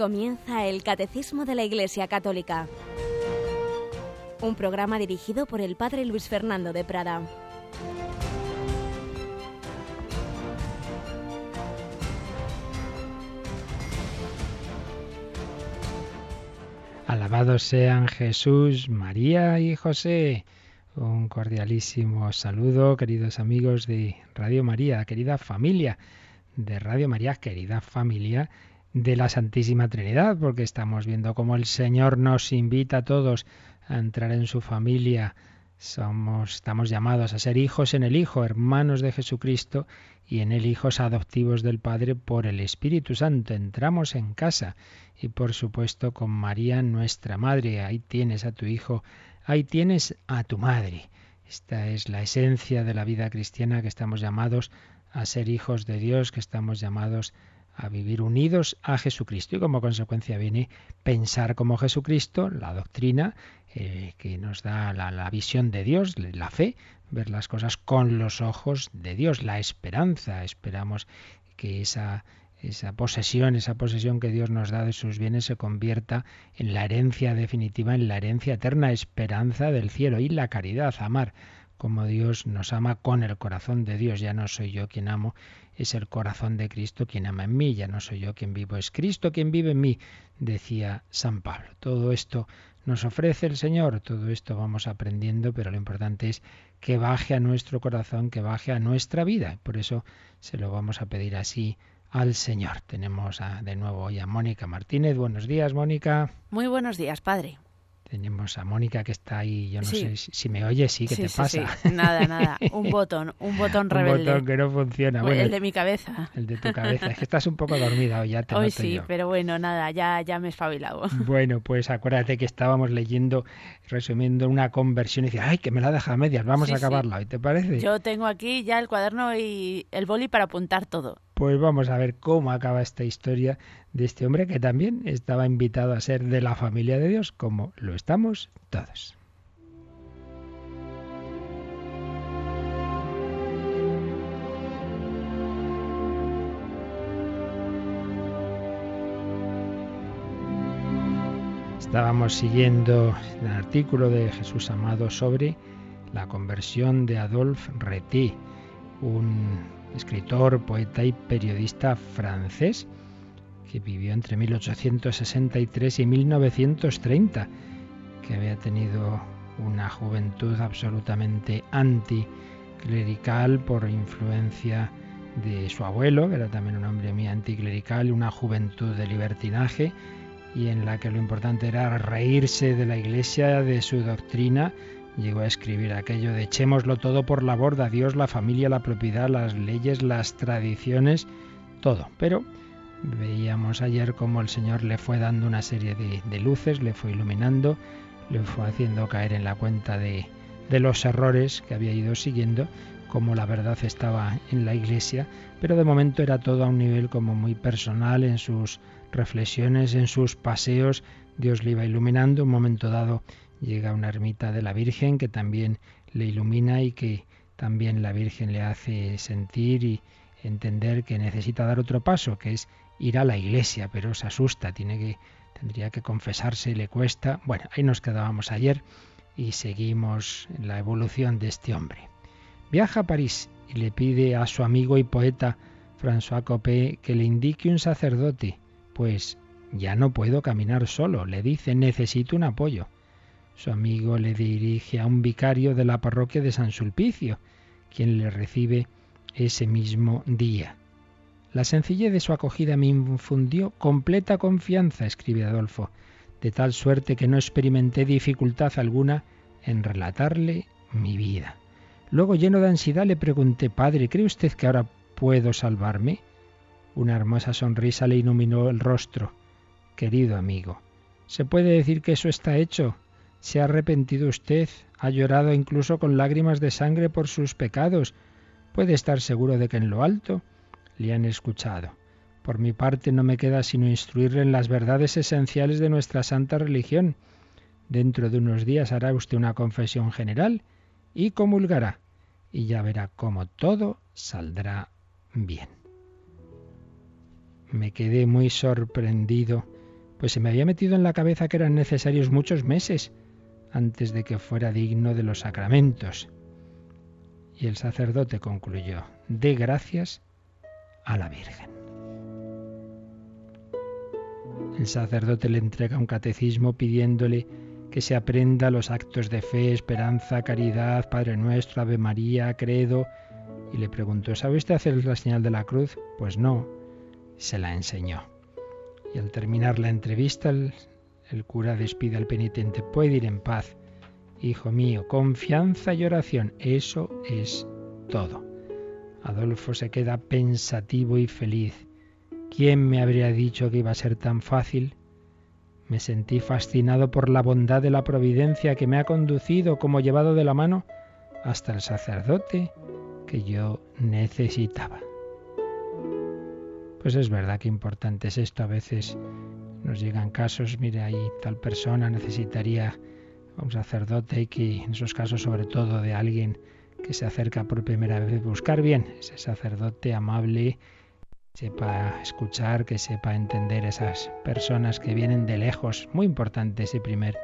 Comienza el Catecismo de la Iglesia Católica, un programa dirigido por el Padre Luis Fernando de Prada. Alabados sean Jesús, María y José. Un cordialísimo saludo, queridos amigos de Radio María, querida familia de Radio María, querida familia de la Santísima Trinidad, porque estamos viendo cómo el Señor nos invita a todos a entrar en su familia. Somos, estamos llamados a ser hijos en el Hijo, hermanos de Jesucristo, y en el hijos adoptivos del Padre por el Espíritu Santo. Entramos en casa y por supuesto con María nuestra Madre. Ahí tienes a tu Hijo, ahí tienes a tu Madre. Esta es la esencia de la vida cristiana que estamos llamados a ser hijos de Dios, que estamos llamados a vivir unidos a Jesucristo. Y como consecuencia viene pensar como Jesucristo, la doctrina eh, que nos da la, la visión de Dios, la fe, ver las cosas con los ojos de Dios, la esperanza. Esperamos que esa esa posesión, esa posesión que Dios nos da de sus bienes se convierta en la herencia definitiva, en la herencia eterna, esperanza del cielo y la caridad, amar como Dios nos ama con el corazón de Dios. Ya no soy yo quien amo, es el corazón de Cristo quien ama en mí, ya no soy yo quien vivo, es Cristo quien vive en mí, decía San Pablo. Todo esto nos ofrece el Señor, todo esto vamos aprendiendo, pero lo importante es que baje a nuestro corazón, que baje a nuestra vida. Por eso se lo vamos a pedir así al Señor. Tenemos de nuevo hoy a Mónica Martínez. Buenos días, Mónica. Muy buenos días, Padre. Tenemos a Mónica que está ahí, yo no sé si me oye, sí, ¿qué te pasa? Nada, nada, un botón, un botón rebelde. un botón que no funciona. Bueno, el de mi cabeza. El de tu cabeza, es que estás un poco dormida hoy, ya te Hoy sí, pero bueno, nada, ya, ya me he espabilado. Bueno, pues acuérdate que estábamos leyendo, resumiendo una conversión y decía, ay, que me la deja a medias, vamos a acabarla hoy, ¿te parece? Yo tengo aquí ya el cuaderno y el boli para apuntar todo. Pues vamos a ver cómo acaba esta historia de este hombre que también estaba invitado a ser de la familia de Dios, como lo estamos todos. Estábamos siguiendo el artículo de Jesús Amado sobre la conversión de Adolphe Reti, un escritor, poeta y periodista francés que vivió entre 1863 y 1930, que había tenido una juventud absolutamente anticlerical por influencia de su abuelo, que era también un hombre muy anticlerical, una juventud de libertinaje y en la que lo importante era reírse de la Iglesia, de su doctrina, llegó a escribir aquello de echémoslo todo por la borda, Dios, la familia, la propiedad, las leyes, las tradiciones, todo. Pero veíamos ayer cómo el Señor le fue dando una serie de, luces, le fue iluminando, le fue haciendo caer en la cuenta de, de los errores que había ido siguiendo, como la verdad estaba en la iglesia, pero de momento era todo a un nivel como muy personal en sus reflexiones, en sus paseos, Dios le iba iluminando, un momento dado llega a una ermita de la Virgen que también le ilumina y que también la Virgen le hace sentir y entender que necesita dar otro paso, que es ir a la iglesia, pero se asusta, tiene que tendría que confesarse, le cuesta. Bueno, ahí nos quedábamos ayer y seguimos la evolución de este hombre. Viaja a París y le pide a su amigo y poeta François Copé que le indique un sacerdote, pues ya no puedo caminar solo, le dice, necesito un apoyo. Su amigo le dirige a un vicario de la parroquia de San Sulpicio, quien le recibe ese mismo día. La sencillez de su acogida me infundió completa confianza, escribe Adolfo, de tal suerte que no experimenté dificultad alguna en relatarle mi vida. Luego, lleno de ansiedad, le pregunté, Padre, ¿cree usted que ahora puedo salvarme? Una hermosa sonrisa le iluminó el rostro. Querido amigo, ¿se puede decir que eso está hecho? ¿Se ha arrepentido usted? ¿Ha llorado incluso con lágrimas de sangre por sus pecados? Puede estar seguro de que en lo alto le han escuchado. Por mi parte no me queda sino instruirle en las verdades esenciales de nuestra santa religión. Dentro de unos días hará usted una confesión general y comulgará, y ya verá cómo todo saldrá bien. Me quedé muy sorprendido pues se me había metido en la cabeza que eran necesarios muchos meses antes de que fuera digno de los sacramentos. Y el sacerdote concluyó, dé gracias a la Virgen. El sacerdote le entrega un catecismo pidiéndole que se aprenda los actos de fe, esperanza, caridad, Padre Nuestro, Ave María, Credo, y le preguntó, ¿sabe usted hacer la señal de la cruz? Pues no, se la enseñó. Y al terminar la entrevista, el, el cura despide al penitente, puede ir en paz. Hijo mío, confianza y oración, eso es todo. Adolfo se queda pensativo y feliz. ¿Quién me habría dicho que iba a ser tan fácil? Me sentí fascinado por la bondad de la providencia que me ha conducido como llevado de la mano hasta el sacerdote que yo necesitaba. Pues es verdad que importante es esto. A veces nos llegan casos, mire, ahí tal persona necesitaría un sacerdote y que en esos casos sobre todo de alguien que se acerca por primera vez, buscar bien ese sacerdote amable, sepa escuchar, que sepa entender esas personas que vienen de lejos. Muy importante ese primer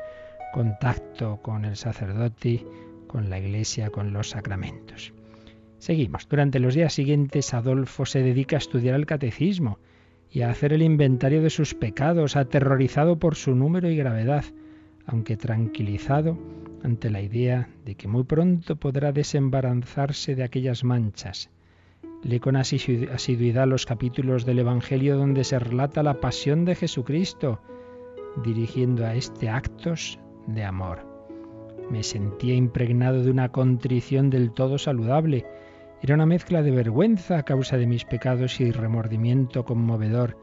contacto con el sacerdote, con la iglesia, con los sacramentos. Seguimos. Durante los días siguientes Adolfo se dedica a estudiar el catecismo y a hacer el inventario de sus pecados, aterrorizado por su número y gravedad, aunque tranquilizado ante la idea de que muy pronto podrá desembarazarse de aquellas manchas. Lee con asiduidad los capítulos del Evangelio donde se relata la pasión de Jesucristo, dirigiendo a este actos de amor. Me sentía impregnado de una contrición del todo saludable. Era una mezcla de vergüenza a causa de mis pecados y remordimiento conmovedor,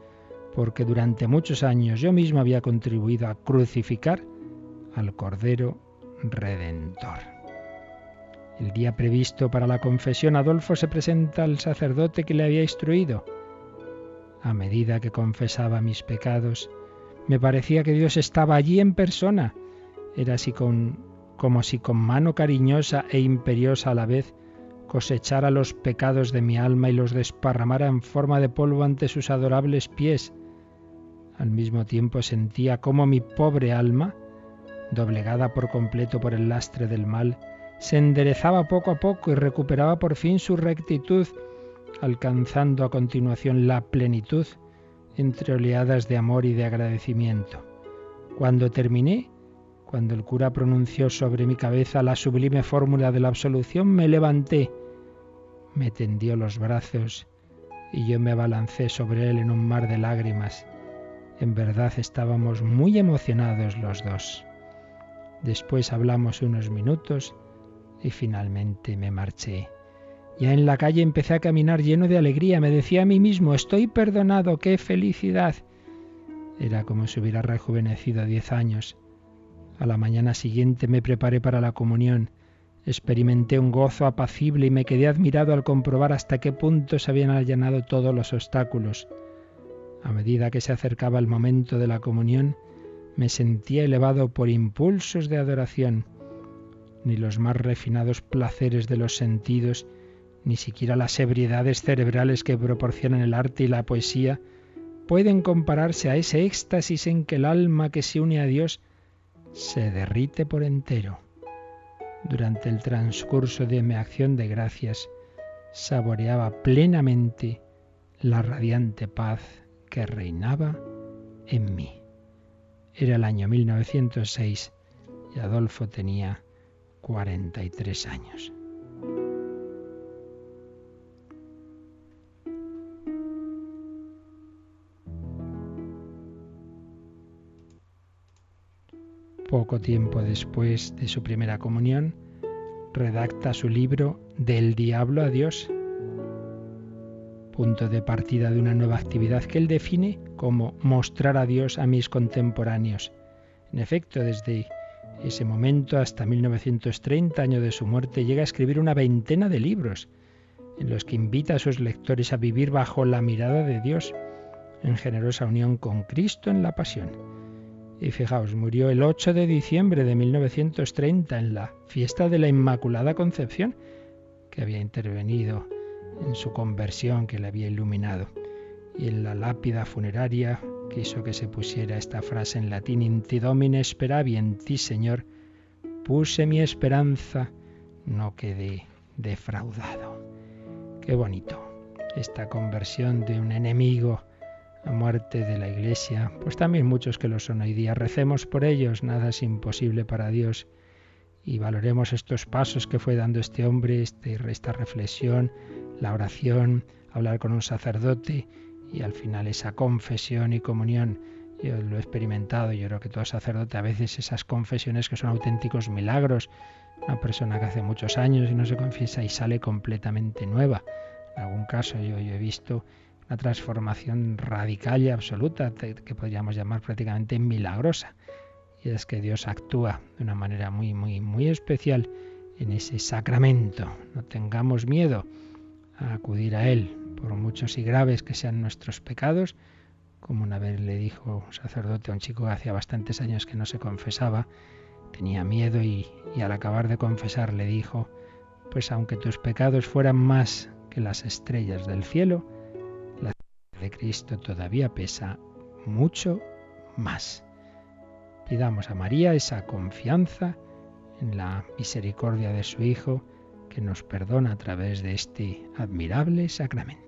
porque durante muchos años yo mismo había contribuido a crucificar al Cordero Redentor. El día previsto para la confesión, Adolfo se presenta al sacerdote que le había instruido. A medida que confesaba mis pecados, me parecía que Dios estaba allí en persona. Era así con, como si con mano cariñosa e imperiosa a la vez cosechara los pecados de mi alma y los desparramara en forma de polvo ante sus adorables pies. Al mismo tiempo sentía como mi pobre alma, doblegada por completo por el lastre del mal, se enderezaba poco a poco y recuperaba por fin su rectitud, alcanzando a continuación la plenitud entre oleadas de amor y de agradecimiento. Cuando terminé, cuando el cura pronunció sobre mi cabeza la sublime fórmula de la absolución, me levanté, me tendió los brazos y yo me abalancé sobre él en un mar de lágrimas. En verdad estábamos muy emocionados los dos. Después hablamos unos minutos y finalmente me marché. Ya en la calle empecé a caminar lleno de alegría. Me decía a mí mismo, estoy perdonado, qué felicidad. Era como si hubiera rejuvenecido diez años. A la mañana siguiente me preparé para la comunión. Experimenté un gozo apacible y me quedé admirado al comprobar hasta qué punto se habían allanado todos los obstáculos. A medida que se acercaba el momento de la comunión, me sentía elevado por impulsos de adoración. Ni los más refinados placeres de los sentidos, ni siquiera las ebriedades cerebrales que proporcionan el arte y la poesía, pueden compararse a ese éxtasis en que el alma que se une a Dios se derrite por entero. Durante el transcurso de mi acción de gracias, saboreaba plenamente la radiante paz que reinaba en mí. Era el año 1906 y Adolfo tenía 43 años. Poco tiempo después de su primera comunión, redacta su libro Del Diablo a Dios, punto de partida de una nueva actividad que él define como mostrar a Dios a mis contemporáneos. En efecto, desde ese momento hasta 1930, año de su muerte, llega a escribir una veintena de libros en los que invita a sus lectores a vivir bajo la mirada de Dios, en generosa unión con Cristo en la pasión. Y fijaos, murió el 8 de diciembre de 1930 en la fiesta de la Inmaculada Concepción, que había intervenido en su conversión que le había iluminado. Y en la lápida funeraria quiso que se pusiera esta frase en latín, In ti domine speravi, en ti, Señor, puse mi esperanza, no quedé defraudado. Qué bonito esta conversión de un enemigo a muerte de la Iglesia, pues también muchos que lo son hoy día. Recemos por ellos, nada es imposible para Dios y valoremos estos pasos que fue dando este hombre, este, esta reflexión, la oración, hablar con un sacerdote y al final esa confesión y comunión. Yo lo he experimentado, yo creo que todo sacerdote a veces esas confesiones que son auténticos milagros. Una persona que hace muchos años y no se confiesa y sale completamente nueva. En algún caso yo, yo he visto una transformación radical y absoluta que podríamos llamar prácticamente milagrosa. Y es que Dios actúa de una manera muy, muy, muy especial en ese sacramento. No tengamos miedo a acudir a Él, por muchos y graves que sean nuestros pecados, como una vez le dijo un sacerdote a un chico que hacía bastantes años que no se confesaba, tenía miedo y, al acabar de confesar le dijo, pues aunque tus pecados fueran más que las estrellas del cielo, Cristo todavía pesa mucho más. Pidamos a María esa confianza en la misericordia de su Hijo, que nos perdona a través de este admirable sacramento.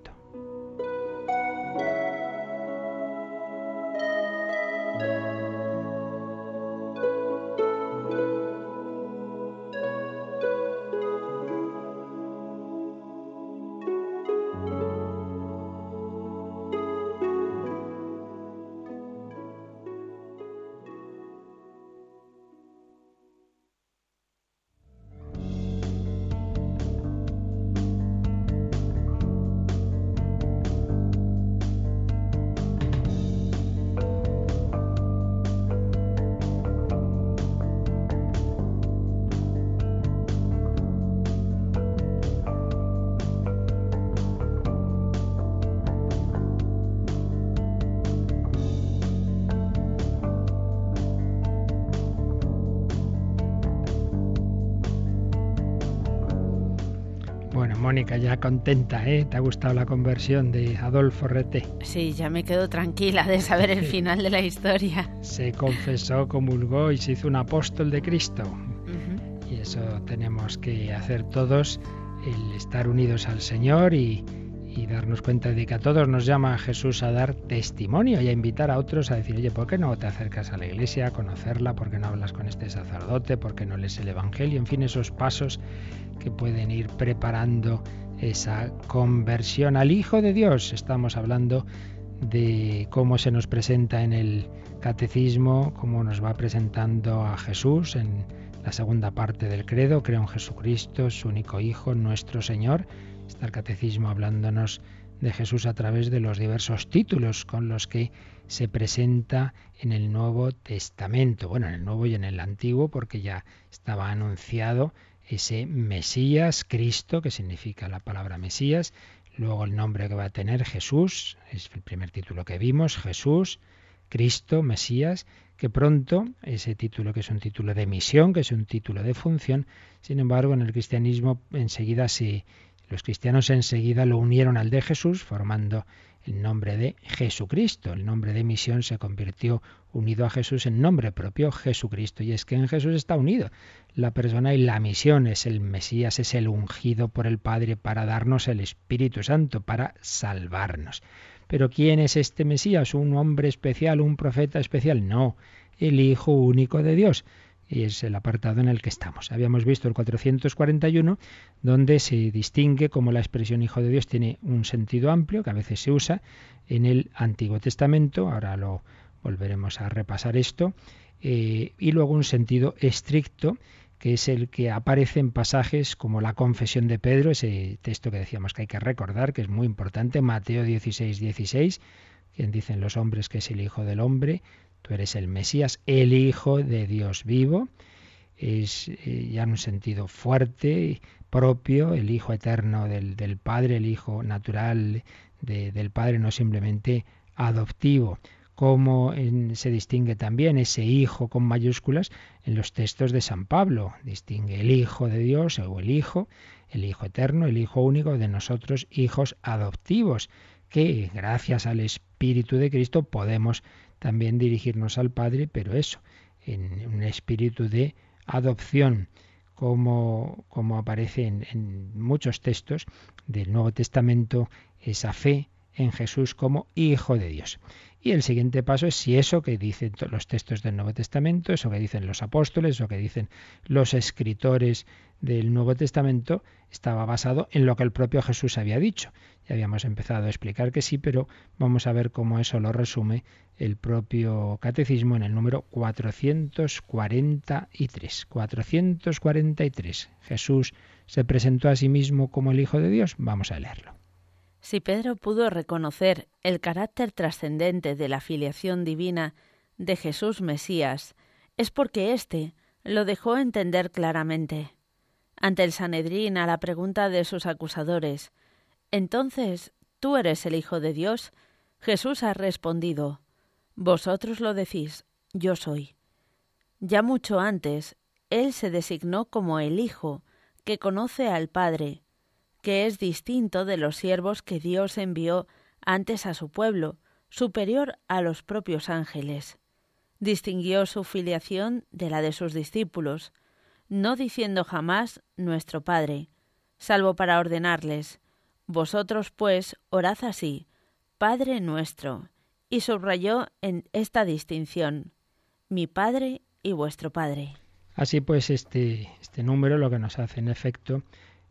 Mónica, ya contenta, ¿eh? ¿Te ha gustado la conversión de Adolfo Rete? Sí, ya me quedo tranquila de saber el final de la historia. Se confesó, comulgó y se hizo un apóstol de Cristo. Y eso tenemos que hacer todos, el estar unidos al Señor y, y darnos cuenta de que a todos nos llama Jesús a dar testimonio y a invitar a otros a decir, oye, ¿por qué no te acercas a la iglesia a conocerla? ¿Por qué no hablas con este sacerdote? ¿Por qué no lees el Evangelio? En fin, esos pasos que pueden ir preparando esa conversión al Hijo de Dios. Estamos hablando de cómo se nos presenta en el catecismo, cómo nos va presentando a Jesús en la segunda parte del credo. Creo en Jesucristo, su único Hijo, nuestro Señor Está el catecismo hablándonos de Jesús a través de los diversos títulos con los que se presenta en el Nuevo Testamento. Bueno, en el Nuevo y en el Antiguo, porque ya estaba anunciado ese Mesías, Cristo, que significa la palabra Mesías, luego el nombre que va a tener Jesús, es el primer título que vimos, Jesús, Cristo, Mesías, que pronto ese título que es un título de misión, que es un título de función, sin embargo en el cristianismo enseguida se los cristianos enseguida lo unieron al de Jesús, formando el nombre de Jesucristo. El nombre de misión se convirtió unido a Jesús en nombre propio Jesucristo. Y es que en Jesús está unido la persona y la misión. Es el Mesías, es el ungido por el Padre para darnos el Espíritu Santo, para salvarnos. Pero ¿quién es este Mesías? ¿Un hombre especial, un profeta especial? No, el Hijo único de Dios y es el apartado en el que estamos. Habíamos visto el 441, donde se distingue como la expresión Hijo de Dios tiene un sentido amplio, que a veces se usa en el Antiguo Testamento, ahora lo volveremos a repasar esto, eh, y luego un sentido estricto, que es el que aparece en pasajes como la confesión de Pedro, ese texto que decíamos que hay que recordar, que es muy importante, Mateo 16, 16, quien dicen los hombres que es el Hijo del Hombre, Tú eres el Mesías, el Hijo de Dios vivo. Es eh, ya en un sentido fuerte, propio, el Hijo eterno del, Padre, el Hijo natural del Padre, no simplemente adoptivo. Como se distingue también ese Hijo con mayúsculas en los textos de San Pablo. Distingue el Hijo de Dios o el Hijo, el Hijo eterno, el Hijo único de nosotros, hijos adoptivos que gracias al Espíritu de Cristo podemos también dirigirnos al Padre, pero eso, en un espíritu de adopción, como, como aparece en, en muchos textos del Nuevo Testamento, esa fe en Jesús como Hijo de Dios. Y el siguiente paso es si eso que dicen los textos del Nuevo Testamento, eso que dicen los apóstoles, eso que dicen los escritores del Nuevo Testamento, estaba basado en lo que el propio Jesús había dicho. Ya habíamos empezado a explicar que sí, pero vamos a ver cómo eso lo resume el propio catecismo en el número 443. 443. Jesús se presentó a sí mismo como el Hijo de Dios. Vamos a leerlo. Si Pedro pudo reconocer el carácter trascendente de la filiación divina de Jesús Mesías, es porque éste lo dejó entender claramente. Ante el Sanedrín a la pregunta de sus acusadores, Entonces, ¿tú eres el Hijo de Dios? Jesús ha respondido, Vosotros lo decís, yo soy. Ya mucho antes, él se designó como el Hijo, que conoce al Padre, que es distinto de los siervos que Dios envió antes a su pueblo, superior a los propios ángeles. Distinguió su filiación de la de sus discípulos, no diciendo jamás nuestro Padre, salvo para ordenarles, Vosotros pues orad así, Padre nuestro, y subrayó en esta distinción, mi Padre y vuestro Padre. Así pues, este, este número lo que nos hace en efecto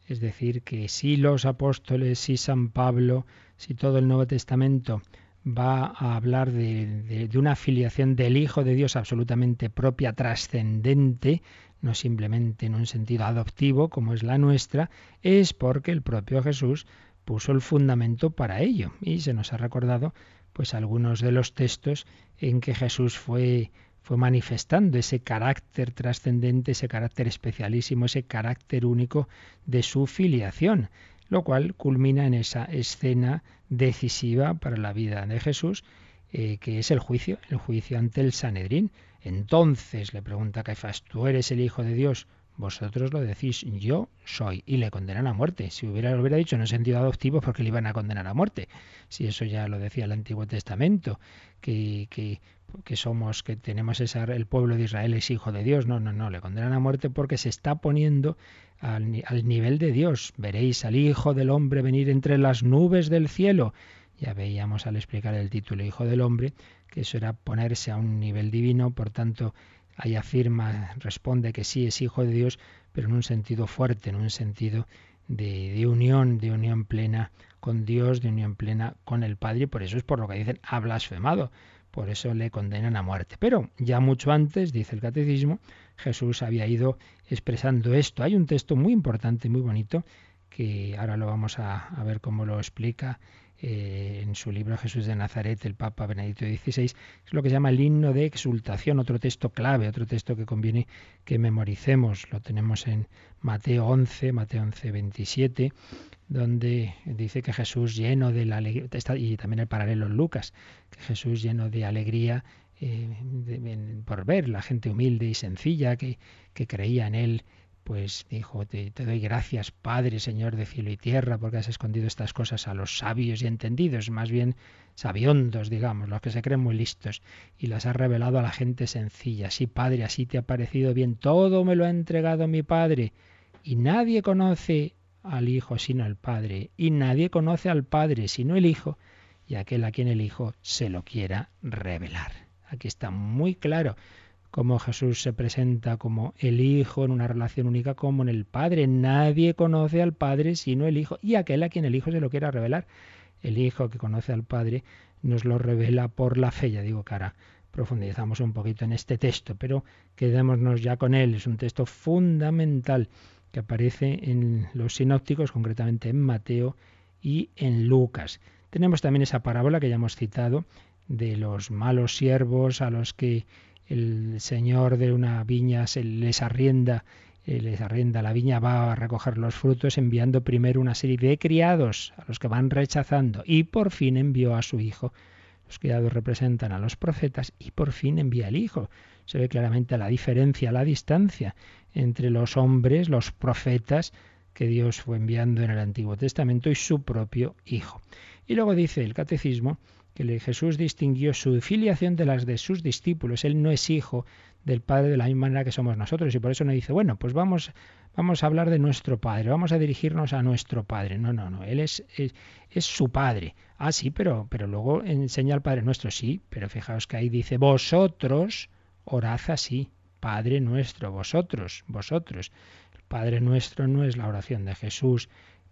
es decir, que si los apóstoles, si San Pablo, si todo el Nuevo Testamento va a hablar de, una filiación del Hijo de Dios absolutamente propia, trascendente, no simplemente en un sentido adoptivo como es la nuestra, es porque el propio Jesús puso el fundamento para ello. Y se nos ha recordado pues algunos de los textos en que Jesús fue fue manifestando ese carácter trascendente, ese carácter especialísimo, ese carácter único de su filiación, lo cual culmina en esa escena decisiva para la vida de Jesús, eh, que es el juicio, el juicio ante el Sanedrín. Entonces le pregunta a Caifás, ¿tú eres el Hijo de Dios? Vosotros lo decís, yo soy, y le condenan a muerte. Si hubiera, lo hubiera dicho en un sentido adoptivo, porque le iban a condenar a muerte. Si eso ya lo decía el Antiguo Testamento, que, que que somos, que tenemos esa, el pueblo de Israel es hijo de Dios. No, no, no, le condenan a muerte porque se está poniendo al, nivel de Dios. Veréis al Hijo del Hombre venir entre las nubes del cielo. Ya veíamos al explicar el título Hijo del Hombre que eso era ponerse a un nivel divino, por tanto, ahí afirma, responde que sí es Hijo de Dios, pero en un sentido fuerte, en un sentido de, de unión, de unión plena con Dios, de unión plena con el Padre, y por eso es por lo que dicen ha blasfemado por eso le condenan a muerte. Pero ya mucho antes, dice el catecismo, Jesús había ido expresando esto. Hay un texto muy importante, muy bonito, que ahora lo vamos a, ver cómo lo explica eh, en su libro Jesús de Nazaret, el Papa Benedicto XVI, es lo que se llama el himno de exultación, otro texto clave, otro texto que conviene que memoricemos. Lo tenemos en Mateo 11, Mateo 11, 27, donde dice que Jesús lleno de la alegría, y también el paralelo en Lucas, que Jesús lleno de alegría eh, por ver la gente humilde y sencilla que, que creía en él, pues dijo, te, doy gracias, Padre, Señor de cielo y tierra, porque has escondido estas cosas a los sabios y entendidos, más bien sabiondos, digamos, los que se creen muy listos, y las has revelado a la gente sencilla. Sí, Padre, así te ha parecido bien, todo me lo ha entregado mi Padre, y nadie conoce al Hijo sino el Padre, y nadie conoce al Padre sino el Hijo, y aquel a quien el Hijo se lo quiera revelar. Aquí está muy claro cómo Jesús se presenta como el Hijo en una relación única como en el Padre. Nadie conoce al Padre sino el Hijo, y aquel a quien el Hijo se lo quiera revelar. El Hijo que conoce al Padre nos lo revela por la fe. Ya digo ahora profundizamos un poquito en este texto, pero quedémonos ya con él. Es un texto fundamental que aparece en los sinópticos, concretamente en Mateo y en Lucas. Tenemos también esa parábola que ya hemos citado de los malos siervos a los que el señor de una viña se les arrienda eh, les arrienda la viña, va a recoger los frutos enviando primero una serie de criados a los que van rechazando y por fin envió a su hijo. Los criados representan a los profetas y por fin envía al hijo. Se ve claramente la diferencia, la distancia entre los hombres, los profetas, que Dios fue enviando en el Antiguo Testamento y su propio Hijo. Y luego dice el Catecismo que Jesús distinguió su filiación de las de sus discípulos. Él no es hijo del Padre de la misma manera que somos nosotros y por eso no dice, bueno, pues vamos, vamos a hablar de nuestro Padre, vamos a dirigirnos a nuestro Padre. No, no, no, Él es, es, su Padre. Ah, sí, pero, pero luego enseña al Padre nuestro, sí, pero fijaos que ahí dice, vosotros orad así, Padre nuestro, vosotros, vosotros. El Padre nuestro no es la oración de Jesús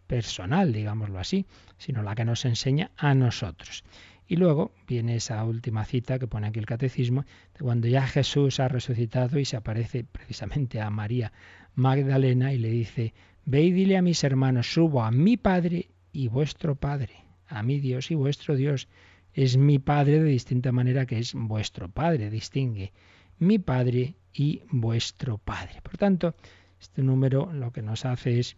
personal, digámoslo así, sino la que nos enseña a nosotros. Y luego viene esa última cita que pone aquí el catecismo, de cuando ya Jesús ha resucitado y se aparece precisamente a María Magdalena y le dice, ve y dile a mis hermanos, subo a mi Padre y vuestro Padre, a mi Dios y vuestro Dios. Es mi Padre de distinta manera que es vuestro Padre, distingue mi Padre y vuestro Padre. Por tanto, este número lo que nos hace es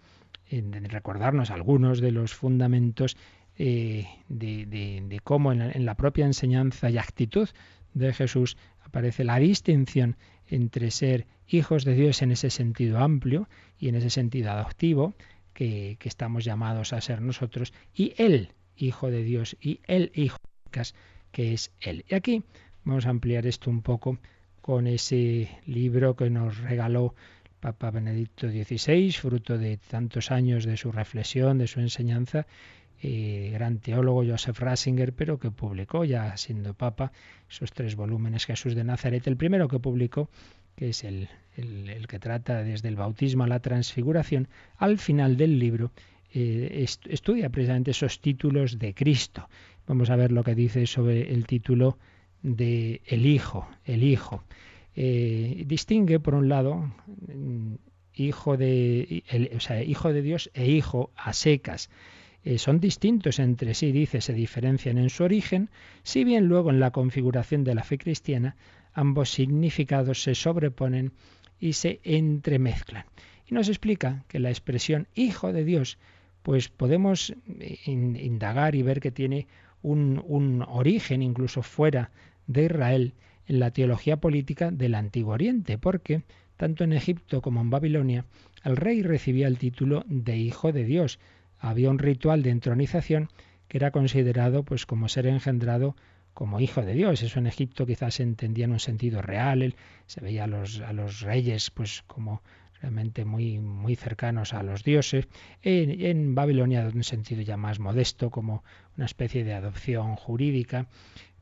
recordarnos algunos de los fundamentos eh, de, cómo en la, propia enseñanza y actitud de Jesús aparece la distinción entre ser hijos de Dios en ese sentido amplio y en ese sentido adoptivo que, estamos llamados a ser nosotros y el hijo de Dios y el hijo que es Él. Y aquí vamos a ampliar esto un poco con ese libro que nos regaló Papa Benedicto XVI, fruto de tantos años de su reflexión, de su enseñanza, eh, gran teólogo Joseph Ratzinger, pero que publicó ya siendo papa esos tres volúmenes Jesús de Nazaret. El primero que publicó, que es el, el, que trata desde el bautismo a la transfiguración, al final del libro eh, estudia precisamente esos títulos de Cristo. Vamos a ver lo que dice sobre el título de el Hijo, el Hijo. Eh, distingue, por un lado, mm, hijo de, o sea, hijo de Dios e hijo a secas. Eh, son distintos entre sí, dice, se diferencian en su origen, si bien luego en la configuración de la fe cristiana ambos significados se sobreponen y se entremezclan. Y nos explica que la expresión Hijo de Dios, pues podemos indagar y ver que tiene un origen incluso fuera de Israel en la teología política del Antiguo Oriente, porque tanto en Egipto como en Babilonia el rey recibía el título de Hijo de Dios, había un ritual de entronización que era considerado pues como ser engendrado como hijo de Dios. Eso en Egipto quizás se entendía en un sentido real, se veía a los, a los reyes pues como realmente muy, muy cercanos a los dioses. En, Babilonia en un sentido ya más modesto, como una especie de adopción jurídica.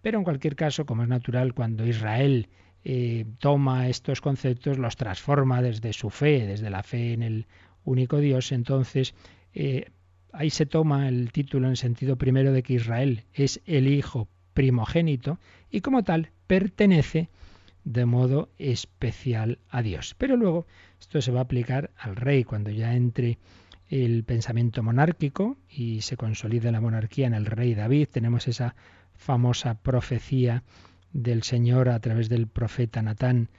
Pero en cualquier caso, como es natural, cuando Israel eh, toma estos conceptos, los transforma desde su fe, desde la fe en el único Dios, entonces eh, Ahí se toma el título en sentido primero de que Israel es el hijo primogénito y como tal pertenece de modo especial a Dios. Pero luego esto se va a aplicar al rey cuando ya entre el pensamiento monárquico y se consolide la monarquía en el rey David. Tenemos esa famosa profecía del Señor a través del profeta Natán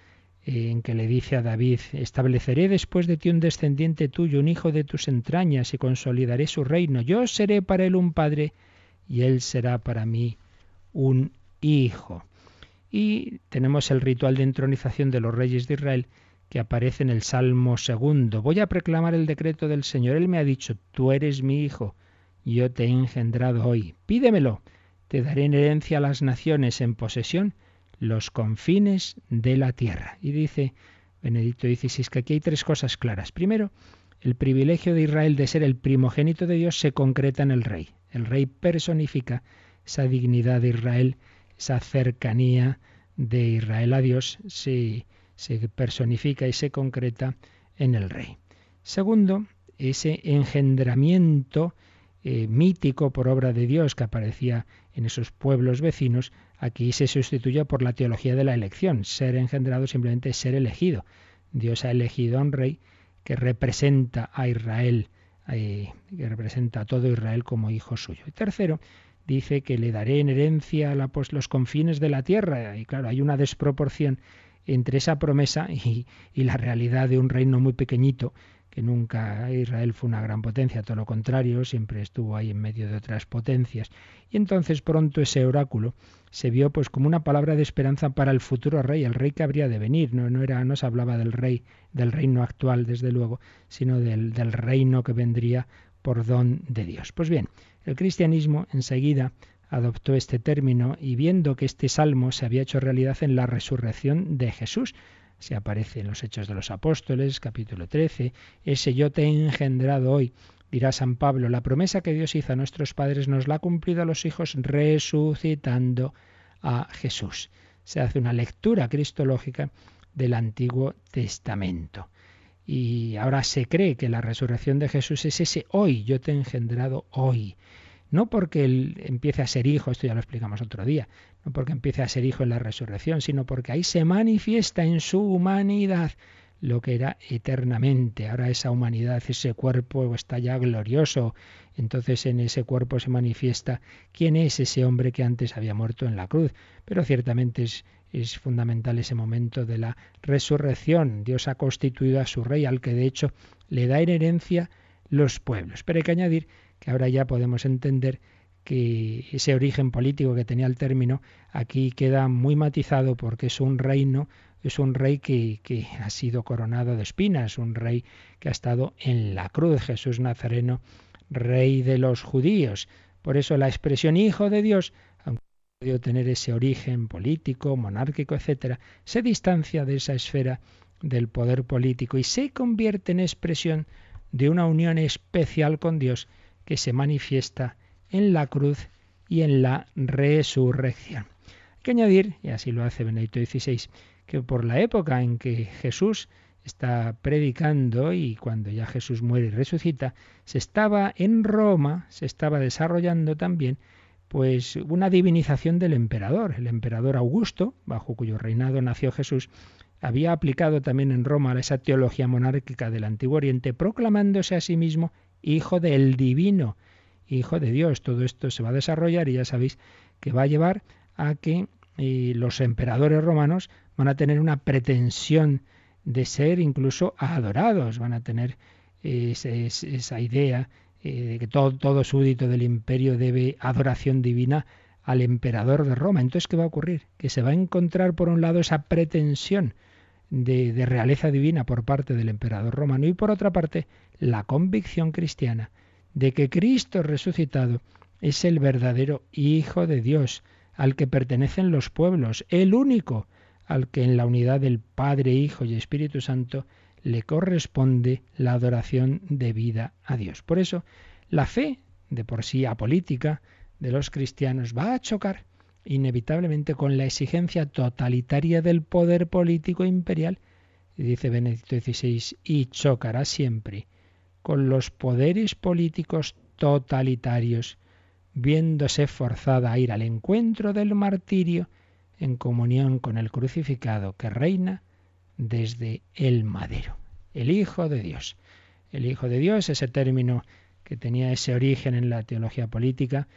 en que le dice a David, estableceré después de ti un descendiente tuyo, un hijo de tus entrañas, y consolidaré su reino. Yo seré para él un padre, y él será para mí un hijo. Y tenemos el ritual de entronización de los reyes de Israel que aparece en el Salmo segundo. Voy a proclamar el decreto del Señor. Él me ha dicho, tú eres mi hijo, yo te he engendrado hoy. Pídemelo, te daré en herencia a las naciones en posesión los confines de la tierra. Y dice Benedicto XVI que aquí hay tres cosas claras. Primero, el privilegio de Israel de ser el primogénito de Dios se concreta en el rey. El rey personifica esa dignidad de Israel, esa cercanía de Israel a Dios, se, se personifica y se concreta en el rey. Segundo, ese engendramiento eh, mítico por obra de Dios que aparecía en esos pueblos vecinos, aquí se sustituye por la teología de la elección. Ser engendrado simplemente es ser elegido. Dios ha elegido a un rey que representa a Israel, eh, que representa a todo Israel como hijo suyo. Y tercero, dice que le daré en herencia a los confines de la tierra. Y claro, hay una desproporción entre esa promesa y la realidad de un reino muy pequeñito que nunca Israel fue una gran potencia, todo lo contrario, siempre estuvo ahí en medio de otras potencias. Y entonces pronto ese oráculo se vio pues como una palabra de esperanza para el futuro rey, el rey que habría de venir. No, no, era, no se hablaba del rey, del reino actual, desde luego, sino del, del reino que vendría por don de Dios. Pues bien, el cristianismo enseguida adoptó este término y viendo que este salmo se había hecho realidad en la resurrección de Jesús, se aparece en los Hechos de los Apóstoles, capítulo 13, ese yo te he engendrado hoy, dirá San Pablo, la promesa que Dios hizo a nuestros padres nos la ha cumplido a los hijos resucitando a Jesús. Se hace una lectura cristológica del Antiguo Testamento. Y ahora se cree que la resurrección de Jesús es ese hoy, yo te he engendrado hoy. No porque él empiece a ser hijo, esto ya lo explicamos otro día, no porque empiece a ser hijo en la resurrección, sino porque ahí se manifiesta en su humanidad lo que era eternamente. Ahora esa humanidad, ese cuerpo está ya glorioso. Entonces en ese cuerpo se manifiesta quién es ese hombre que antes había muerto en la cruz. Pero ciertamente es, es fundamental ese momento de la resurrección. Dios ha constituido a su rey, al que de hecho le da en herencia los pueblos. Pero hay que añadir que ahora ya podemos entender que ese origen político que tenía el término aquí queda muy matizado porque es un reino, es un rey que, que, ha sido coronado de espinas, un rey que ha estado en la cruz, Jesús Nazareno, rey de los judíos. Por eso la expresión hijo de Dios, aunque podido tener ese origen político, monárquico, etcétera, se distancia de esa esfera del poder político y se convierte en expresión de una unión especial con Dios que se manifiesta en la cruz y en la resurrección. Hay que añadir, y así lo hace Benedicto XVI, que por la época en que Jesús está predicando y cuando ya Jesús muere y resucita, se estaba en Roma, se estaba desarrollando también pues una divinización del emperador. El emperador Augusto, bajo cuyo reinado nació Jesús, había aplicado también en Roma esa teología monárquica del Antiguo Oriente, proclamándose a sí mismo hijo del divino, hijo de Dios. Todo esto se va a desarrollar y ya sabéis que va a llevar a que eh, los emperadores romanos van a tener una pretensión de ser incluso adorados, van a tener esa idea eh, de que todo, todo súbdito del imperio debe adoración divina al emperador de Roma. Entonces, ¿qué va a ocurrir? Que se va a encontrar, por un lado, esa pretensión de, realeza divina por parte del emperador romano y, por otra parte, la convicción cristiana de que Cristo resucitado es el verdadero Hijo de Dios, al que pertenecen los pueblos, el único al que en la unidad del Padre, Hijo y Espíritu Santo le corresponde la adoración debida a Dios. Por eso, la fe, de por sí apolítica, de los cristianos va a chocar inevitablemente con la exigencia totalitaria del poder político imperial, dice Benedicto XVI, y chocará siempre con los poderes políticos totalitarios, viéndose forzada a ir al encuentro del martirio en comunión con el crucificado que reina desde el madero, el Hijo de Dios. El Hijo de Dios, ese término que tenía ese origen en la teología política,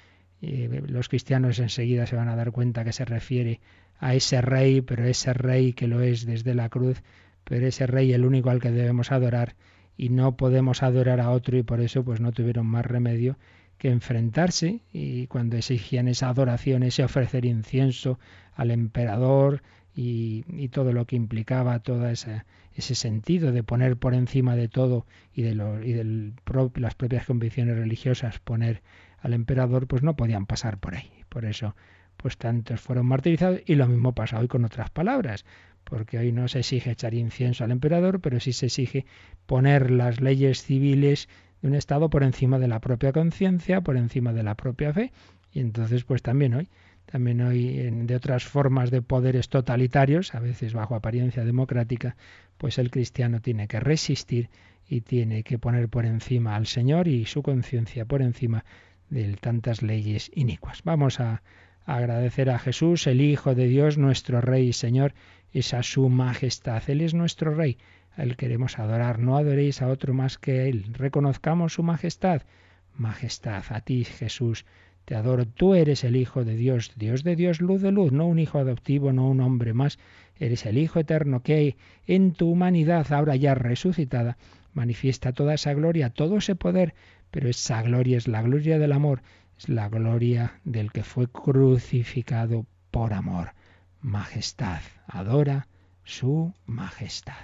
los cristianos enseguida se van a dar cuenta que se refiere a ese rey, pero ese rey que lo es desde la cruz, pero ese rey el único al que debemos adorar y no podemos adorar a otro y por eso pues no tuvieron más remedio que enfrentarse y cuando exigían esa adoración, ese ofrecer incienso al emperador y, y todo lo que implicaba todo ese, ese sentido de poner por encima de todo y de, lo, y de las propias convicciones religiosas poner al emperador, pues no podían pasar por ahí. Por eso, pues tantos fueron martirizados y lo mismo pasa hoy con otras palabras porque hoy no se exige echar incienso al emperador, pero sí se exige poner las leyes civiles de un Estado por encima de la propia conciencia, por encima de la propia fe. Y entonces, pues también hoy, también hoy de otras formas de poderes totalitarios, a veces bajo apariencia democrática, pues el cristiano tiene que resistir y tiene que poner por encima al Señor y su conciencia por encima de tantas leyes inicuas. Vamos a agradecer a Jesús, el Hijo de Dios, nuestro Rey y Señor, esa su majestad. Él es nuestro Rey, a Él queremos adorar. No adoréis a otro más que Él. Reconozcamos su majestad. Majestad, a ti Jesús, te adoro. Tú eres el Hijo de Dios, Dios de Dios, luz de luz, no un hijo adoptivo, no un hombre más. Eres el Hijo eterno que en tu humanidad, ahora ya resucitada, manifiesta toda esa gloria, todo ese poder, pero esa gloria es la gloria del amor, es la gloria del que fue crucificado por amor. Majestad, adora su majestad.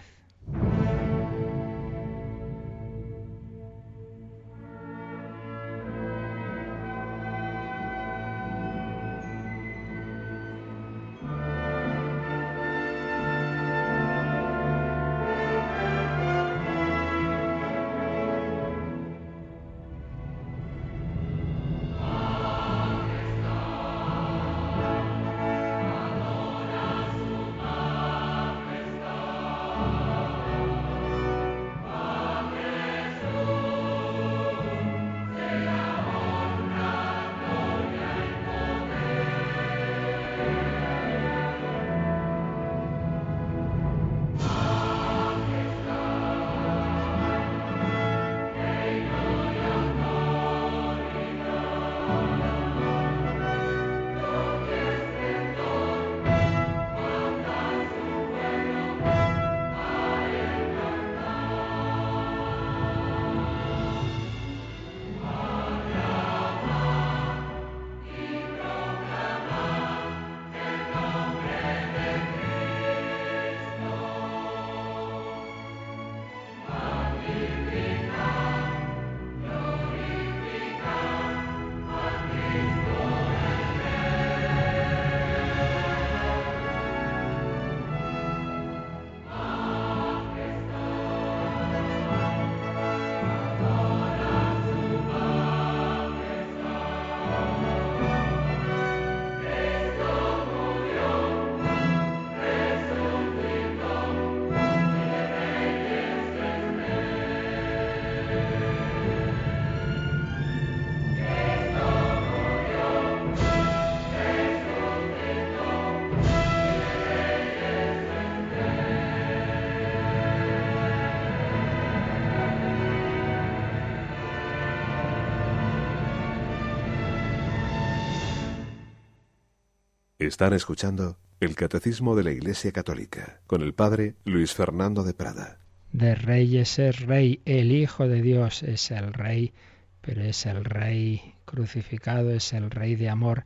Están escuchando el Catecismo de la Iglesia Católica con el Padre Luis Fernando de Prada. De reyes es rey, el Hijo de Dios es el rey, pero es el rey crucificado, es el rey de amor,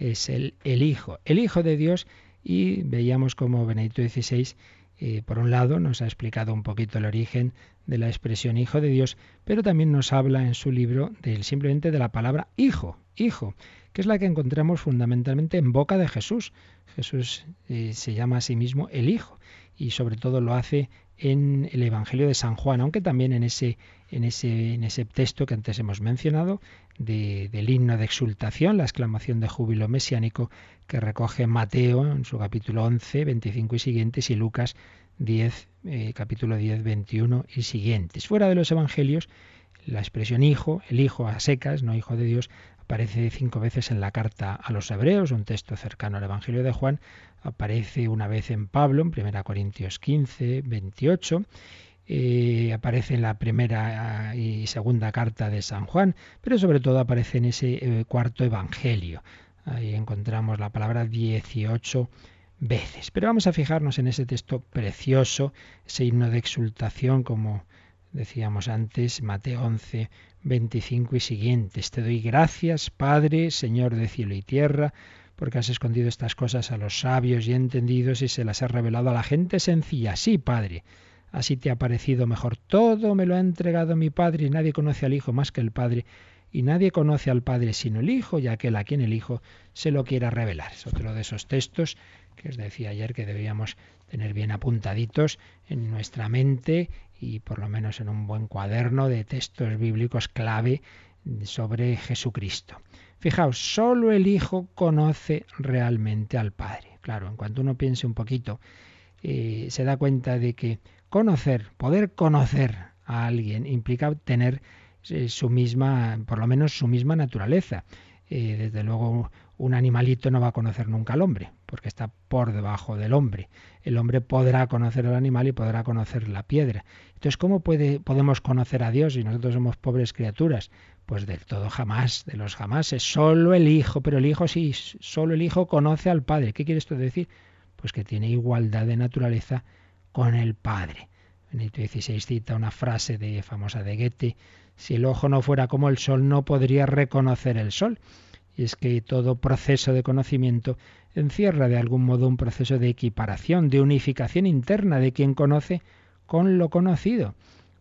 es el, el Hijo, el Hijo de Dios y veíamos como Benedicto XVI eh, por un lado, nos ha explicado un poquito el origen de la expresión hijo de Dios, pero también nos habla en su libro de, simplemente de la palabra hijo, hijo, que es la que encontramos fundamentalmente en boca de Jesús. Jesús eh, se llama a sí mismo el Hijo y sobre todo lo hace en el Evangelio de San Juan, aunque también en ese, en ese, en ese texto que antes hemos mencionado, del himno de exultación, la exclamación de júbilo mesiánico que recoge Mateo en su capítulo 11, 25 y siguientes, y Lucas 10, eh, capítulo 10, 21 y siguientes. Fuera de los Evangelios, la expresión hijo, el hijo a secas, no hijo de Dios, aparece cinco veces en la carta a los hebreos, un texto cercano al Evangelio de Juan, aparece una vez en Pablo, en 1 Corintios 15, 28, eh, aparece en la primera ah, y segunda carta de San Juan, pero sobre todo aparece en ese eh, cuarto Evangelio. Ahí encontramos la palabra 18 veces. Pero vamos a fijarnos en ese texto precioso, ese himno de exultación, como decíamos antes, Mateo 11, 25 y siguientes. Te doy gracias, Padre, Señor de cielo y tierra, porque has escondido estas cosas a los sabios y entendidos y se las has revelado a la gente sencilla. Sí, Padre, así te ha parecido mejor. Todo me lo ha entregado mi Padre y nadie conoce al Hijo más que el Padre y nadie conoce al Padre sino el Hijo y aquel a quien el Hijo se lo quiera revelar. Es otro de esos textos que os decía ayer que debíamos tener bien apuntaditos en nuestra mente y por lo menos en un buen cuaderno de textos bíblicos clave sobre Jesucristo. Fijaos, solo el Hijo conoce realmente al Padre. Claro, en cuanto uno piense un poquito, eh, se da cuenta de que conocer, poder conocer a alguien implica tener eh, su misma, por lo menos su misma naturaleza. Eh, desde luego, un animalito no va a conocer nunca al hombre, porque está por debajo del hombre. El hombre podrá conocer al animal y podrá conocer la piedra. Entonces, ¿cómo podemos conocer a Dios si nosotros somos pobres criaturas? Pues del todo jamás, de los jamás. Es solo el Hijo, pero el Hijo sí, solo el Hijo conoce al Padre. ¿Qué quiere esto decir? Pues que tiene igualdad de naturaleza con el Padre. Benito XVI cita una frase de, famosa de Goethe, si el ojo no fuera como el sol no podría reconocer el sol. Y es que todo proceso de conocimiento encierra de algún modo un proceso de equiparación, de unificación interna de quien conoce con lo conocido.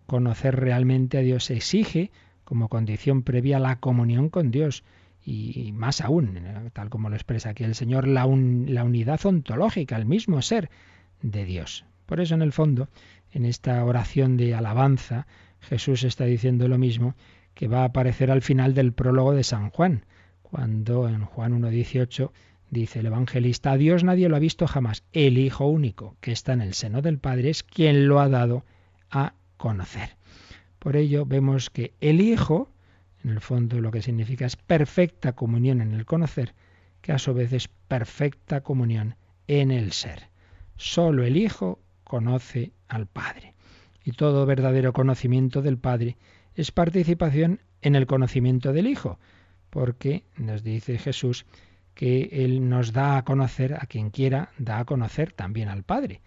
Conocer realmente a Dios exige, como condición previa, la comunión con Dios y más aún, tal como lo expresa aquí el Señor, la, la unidad ontológica, el mismo ser de Dios. Por eso, en el fondo, en esta oración de alabanza, Jesús está diciendo lo mismo que va a aparecer al final del prólogo de San Juan, cuando en Juan 1.18 dice el evangelista, a Dios nadie lo ha visto jamás, el Hijo único que está en el seno del Padre es quien lo ha dado a conocer. Por ello vemos que el Hijo, en el fondo lo que significa es perfecta comunión en el conocer, que a su vez es perfecta comunión en el ser. Solo el Hijo conoce al Padre. Y todo verdadero conocimiento del Padre es participación en el conocimiento del Hijo, porque nos dice Jesús que Él nos da a conocer, a quien quiera, da a conocer también al Padre.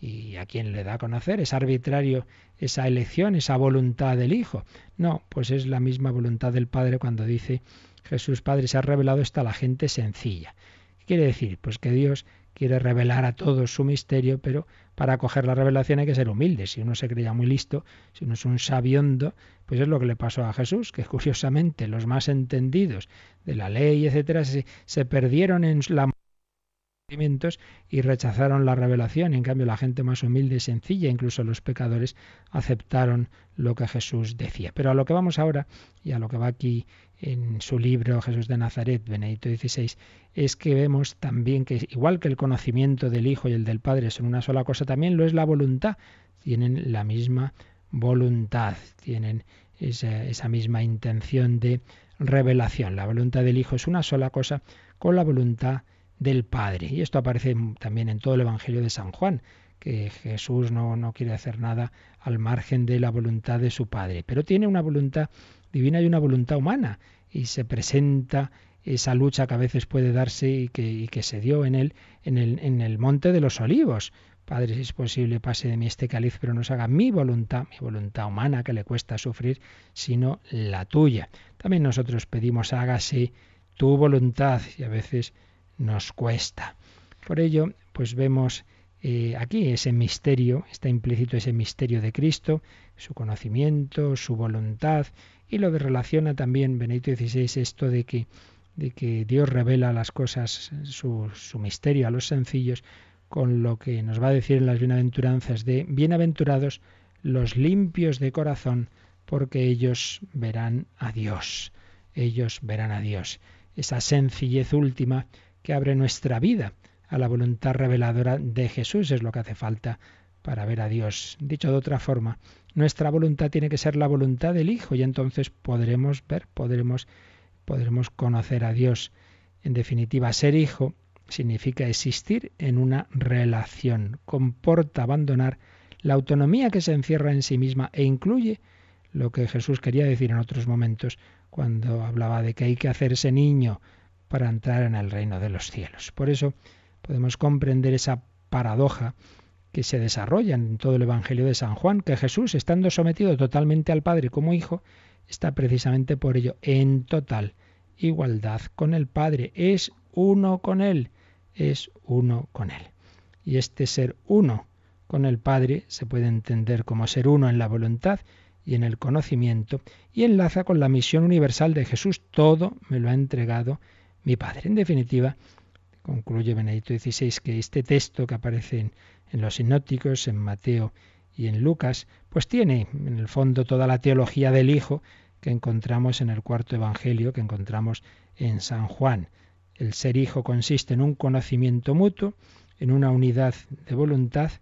¿Y a quien le da a conocer? ¿Es arbitrario esa elección, esa voluntad del Hijo? No, pues es la misma voluntad del Padre cuando dice Jesús Padre se ha revelado esta la gente sencilla. ¿Qué quiere decir? Pues que Dios quiere revelar a todos su misterio, pero para coger la revelación hay que ser humilde. Si uno se creía muy listo, si uno es un sabiondo, pues es lo que le pasó a Jesús, que curiosamente los más entendidos de la ley, etcétera, se, perdieron en la y rechazaron la revelación. En cambio, la gente más humilde y sencilla, incluso los pecadores, aceptaron lo que Jesús decía. Pero a lo que vamos ahora, y a lo que va aquí en su libro Jesús de Nazaret, Benedicto XVI, es que vemos también que igual que el conocimiento del Hijo y el del Padre son una sola cosa, también lo es la voluntad. Tienen la misma voluntad, tienen esa, misma intención de revelación. La voluntad del Hijo es una sola cosa con la voluntad del Padre. Y esto aparece también en todo el Evangelio de San Juan, que Jesús no, no quiere hacer nada al margen de la voluntad de su Padre, pero tiene una voluntad divina y una voluntad humana, y se presenta esa lucha que a veces puede darse y que, se dio en él en el, en el monte de los olivos. Padre, si es posible, pase de mí este cáliz, pero no se haga mi voluntad, mi voluntad humana que le cuesta sufrir, sino la tuya. También nosotros pedimos hágase tu voluntad y a veces nos cuesta. Por ello, pues vemos eh, aquí ese misterio, está implícito ese misterio de Cristo, su conocimiento, su voluntad, y lo que relaciona también Benedicto XVI esto de que, de que Dios revela las cosas, su, su misterio a los sencillos, con lo que nos va a decir en las bienaventuranzas de bienaventurados los limpios de corazón, porque ellos verán a Dios. Ellos verán a Dios. Esa sencillez última que abre nuestra vida a la voluntad reveladora de Jesús. Es lo que hace falta para ver a Dios. Dicho de otra forma, nuestra voluntad tiene que ser la voluntad del Hijo y entonces podremos ver, podremos, podremos conocer a Dios. En definitiva, ser hijo significa existir en una relación, comporta abandonar la autonomía que se encierra en sí misma e incluye lo que Jesús quería decir en otros momentos cuando hablaba de que hay que hacerse niño, para entrar en el reino de los cielos. Por eso podemos comprender esa paradoja que se desarrolla en todo el Evangelio de San Juan, que Jesús, estando sometido totalmente al Padre como Hijo, está precisamente por ello en total igualdad con el Padre, es uno con Él, es uno con Él. Y este ser uno con el Padre se puede entender como ser uno en la voluntad y en el conocimiento, y enlaza con la misión universal de Jesús, todo me lo ha entregado mi Padre. En definitiva, concluye Benedicto XVI que este texto que aparece en, en los sinópticos, en Mateo y en Lucas, pues tiene en el fondo toda la teología del Hijo que encontramos en el cuarto Evangelio, que encontramos en San Juan. El ser hijo consiste en un conocimiento mutuo, en una unidad de voluntad.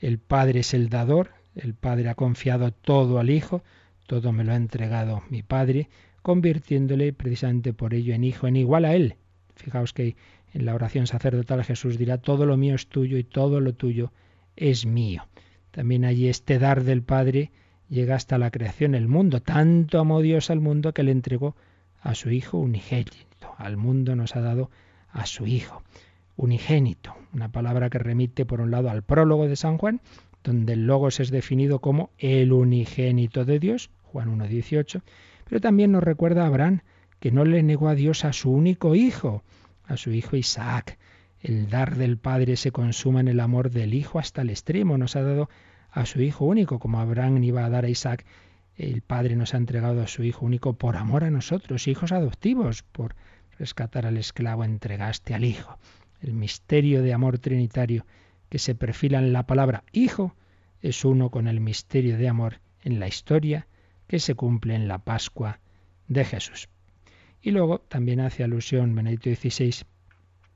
El Padre es el dador, el Padre ha confiado todo al Hijo, todo me lo ha entregado mi Padre, convirtiéndole precisamente por ello en hijo, en igual a él. Fijaos que en la oración sacerdotal Jesús dirá, todo lo mío es tuyo y todo lo tuyo es mío. También allí este dar del Padre llega hasta la creación, el mundo. Tanto amó Dios al mundo que le entregó a su Hijo unigénito. Al mundo nos ha dado a su Hijo unigénito. Una palabra que remite por un lado al prólogo de San Juan, donde el Logos es definido como el unigénito de Dios, Juan 1.18, pero también nos recuerda a Abraham que no le negó a Dios a su único hijo, a su hijo Isaac. El dar del Padre se consuma en el amor del Hijo hasta el extremo. Nos ha dado a su Hijo único, como Abraham iba a dar a Isaac. El Padre nos ha entregado a su Hijo único por amor a nosotros, hijos adoptivos, por rescatar al esclavo, entregaste al Hijo. El misterio de amor trinitario que se perfila en la palabra Hijo es uno con el misterio de amor en la historia que se cumple en la Pascua de Jesús. Y luego también hace alusión Benedicto XVI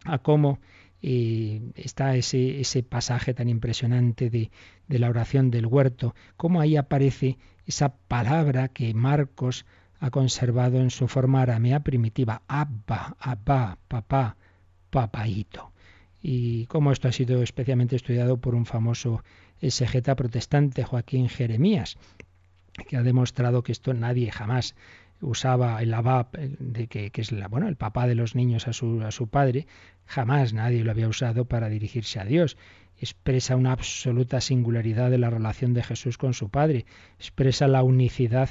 a cómo eh, está ese, ese, pasaje tan impresionante de, de, la oración del huerto, cómo ahí aparece esa palabra que Marcos ha conservado en su forma aramea primitiva, Abba, Abba, papá, papaito. Y cómo esto ha sido especialmente estudiado por un famoso exegeta protestante, Joaquín Jeremías, que ha demostrado que esto nadie jamás usaba el abab, de que, es la, bueno, el papá de los niños a su, a su padre, jamás nadie lo había usado para dirigirse a Dios. Expresa una absoluta singularidad de la relación de Jesús con su padre, expresa la unicidad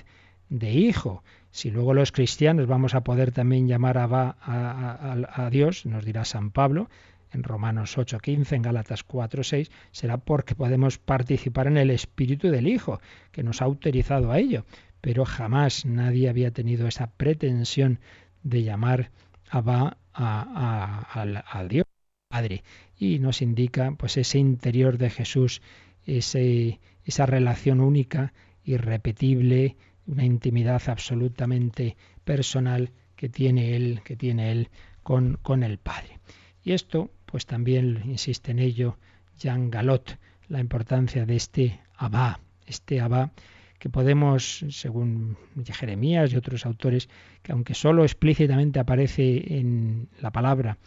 de hijo. Si luego los cristianos vamos a poder también llamar a, a, a Dios, nos dirá San Pablo, en Romanos 8:15, en Gálatas 4:6, será porque podemos participar en el espíritu del Hijo, que nos ha autorizado a ello. Pero jamás nadie había tenido esa pretensión de llamar Abba a, Dios Padre. Y nos indica pues ese interior de Jesús, ese, esa relación única, irrepetible, una intimidad absolutamente personal que tiene él, que tiene él con, con el Padre. Y esto pues también insiste en ello Jean Galot, la importancia de este Abba, este Abba que podemos, según Jeremías y otros autores, que aunque solo explícitamente aparece en la palabra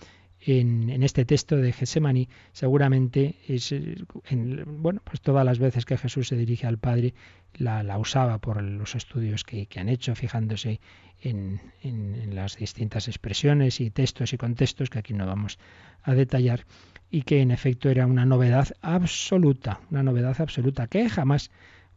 en, este texto de Gesemaní, seguramente es, en, bueno, pues todas las veces que Jesús se dirige al Padre, la, usaba por los estudios que, han hecho, fijándose en, en, las distintas expresiones y textos y contextos que aquí no vamos a detallar, y que en efecto era una novedad absoluta, una novedad absoluta que jamás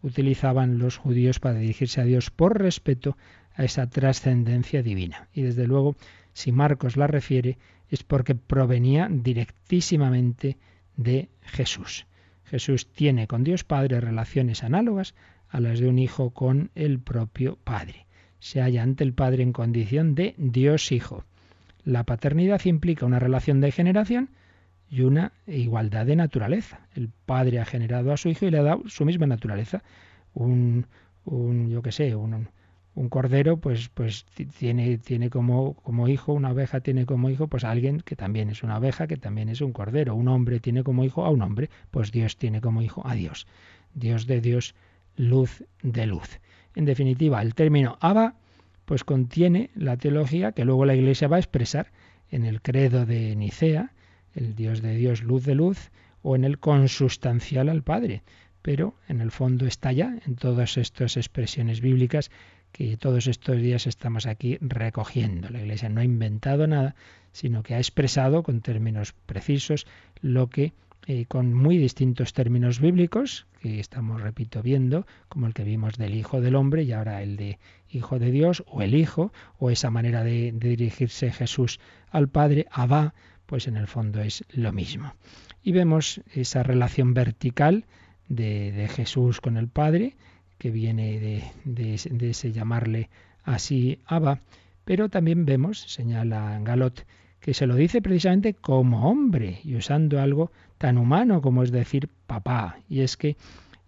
utilizaban los judíos para dirigirse a Dios por respeto a esa trascendencia divina. Y desde luego, si Marcos la refiere, es porque provenía directísimamente de Jesús. Jesús tiene con Dios Padre relaciones análogas a las de un hijo con el propio Padre. Se halla ante el Padre en condición de Dios Hijo. La paternidad implica una relación de generación y una igualdad de naturaleza. El Padre ha generado a su Hijo y le ha dado su misma naturaleza. Un, un yo qué sé, un, un cordero pues pues tiene tiene como como hijo una oveja tiene como hijo pues alguien que también es una oveja que también es un cordero un hombre tiene como hijo a un hombre pues Dios tiene como hijo a Dios Dios de Dios luz de luz en definitiva el término Abba pues contiene la teología que luego la Iglesia va a expresar en el credo de Nicea el Dios de Dios luz de luz o en el consustancial al Padre pero en el fondo está ya en todas estas expresiones bíblicas que todos estos días estamos aquí recogiendo. La Iglesia no ha inventado nada, sino que ha expresado con términos precisos lo que eh, con muy distintos términos bíblicos, que estamos, repito, viendo, como el que vimos del Hijo del Hombre y ahora el de Hijo de Dios, o el Hijo, o esa manera de, dirigirse Jesús al Padre, Abba, pues en el fondo es lo mismo. Y vemos esa relación vertical de, de Jesús con el Padre, que viene de, ese llamarle así Abba, pero también vemos, señala Galot, que se lo dice precisamente como hombre y usando algo tan humano como es decir papá. Y es que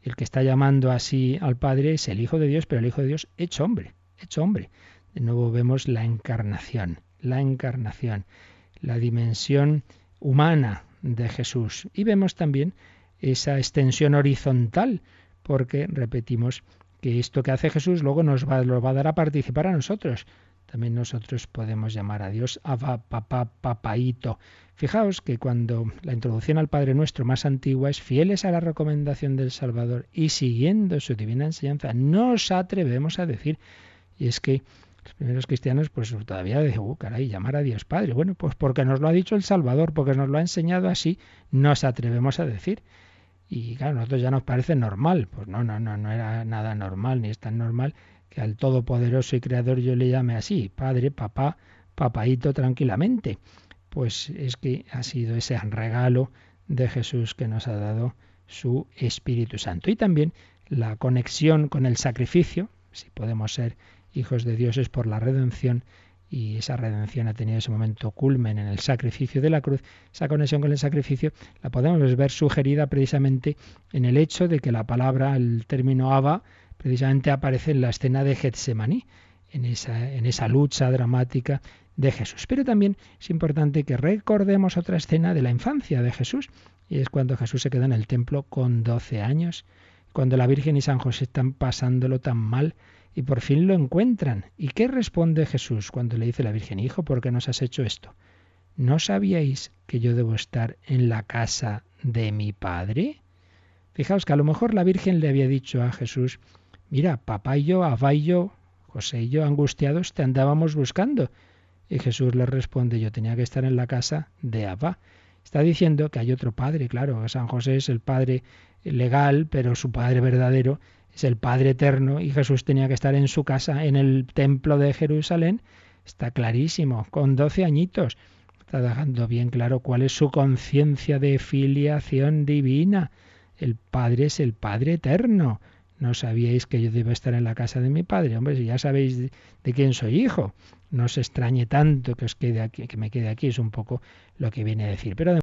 el que está llamando así al Padre es el Hijo de Dios, pero el Hijo de Dios hecho hombre, hecho hombre. De nuevo vemos la encarnación, la encarnación, la dimensión humana de Jesús. Y vemos también esa extensión horizontal porque repetimos que esto que hace Jesús luego nos va, lo va a dar a participar a nosotros. También nosotros podemos llamar a Dios Abba, papá, papaito. Fijaos que cuando la introducción al Padre Nuestro más antigua es fieles a la recomendación del Salvador y siguiendo su divina enseñanza, nos atrevemos a decir, y es que los primeros cristianos pues todavía dicen, uh, caray, llamar a Dios Padre. Bueno, pues porque nos lo ha dicho el Salvador, porque nos lo ha enseñado así, nos atrevemos a decir. Y claro, a nosotros ya nos parece normal. Pues no, no, no, no era nada normal, ni es tan normal que al Todopoderoso y Creador yo le llame así, Padre, Papá, Papaito, tranquilamente. Pues es que ha sido ese regalo de Jesús que nos ha dado su Espíritu Santo. Y también la conexión con el sacrificio, si podemos ser hijos de Dios es por la redención y esa redención ha tenido ese momento culmen en el sacrificio de la cruz, esa conexión con el sacrificio la podemos ver sugerida precisamente en el hecho de que la palabra, el término Abba, precisamente aparece en la escena de Getsemaní, en esa, en esa lucha dramática de Jesús. Pero también es importante que recordemos otra escena de la infancia de Jesús, y es cuando Jesús se queda en el templo con 12 años, cuando la Virgen y San José están pasándolo tan mal y por fin lo encuentran. ¿Y qué responde Jesús cuando le dice la Virgen, Hijo, ¿por qué nos has hecho esto? ¿No sabíais que yo debo estar en la casa de mi Padre? Fijaos que a lo mejor la Virgen le había dicho a Jesús, mira, papá y yo, Abba y yo, José y yo, angustiados, te andábamos buscando. Y Jesús le responde, yo tenía que estar en la casa de Abba. Está diciendo que hay otro padre, claro, San José es el padre legal, pero su padre verdadero es el Padre Eterno y Jesús tenía que estar en su casa, en el templo de Jerusalén, está clarísimo, con doce añitos. Está dejando bien claro cuál es su conciencia de filiación divina. El Padre es el Padre Eterno. No sabíais que yo debo estar en la casa de mi Padre. Hombre, si ya sabéis de, quién soy hijo, no os extrañe tanto que os quede que me quede aquí, es un poco lo que viene a decir. Pero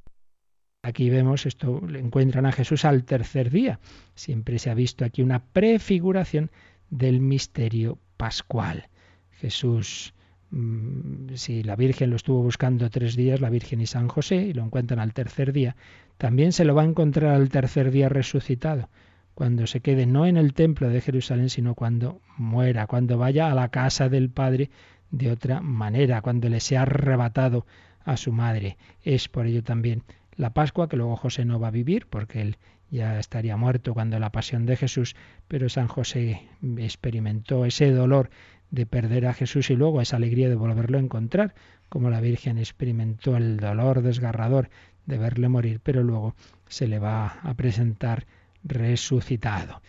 Aquí vemos esto, le encuentran a Jesús al tercer día. Siempre se ha visto aquí una prefiguración del misterio pascual. Jesús, mm, si la Virgen lo estuvo buscando tres días, la Virgen y San José, y lo encuentran al tercer día, también se lo va a encontrar al tercer día resucitado, cuando se quede no en el templo de Jerusalén, sino cuando muera, cuando vaya a la casa del Padre de otra manera, cuando le sea arrebatado a su madre. Es por ello también la Pascua, que luego José no va a vivir porque él ya estaría muerto cuando la pasión de Jesús, pero San José experimentó ese dolor de perder a Jesús y luego esa alegría de volverlo a encontrar, como la Virgen experimentó el dolor desgarrador de verle morir, pero luego se le va a presentar resucitado.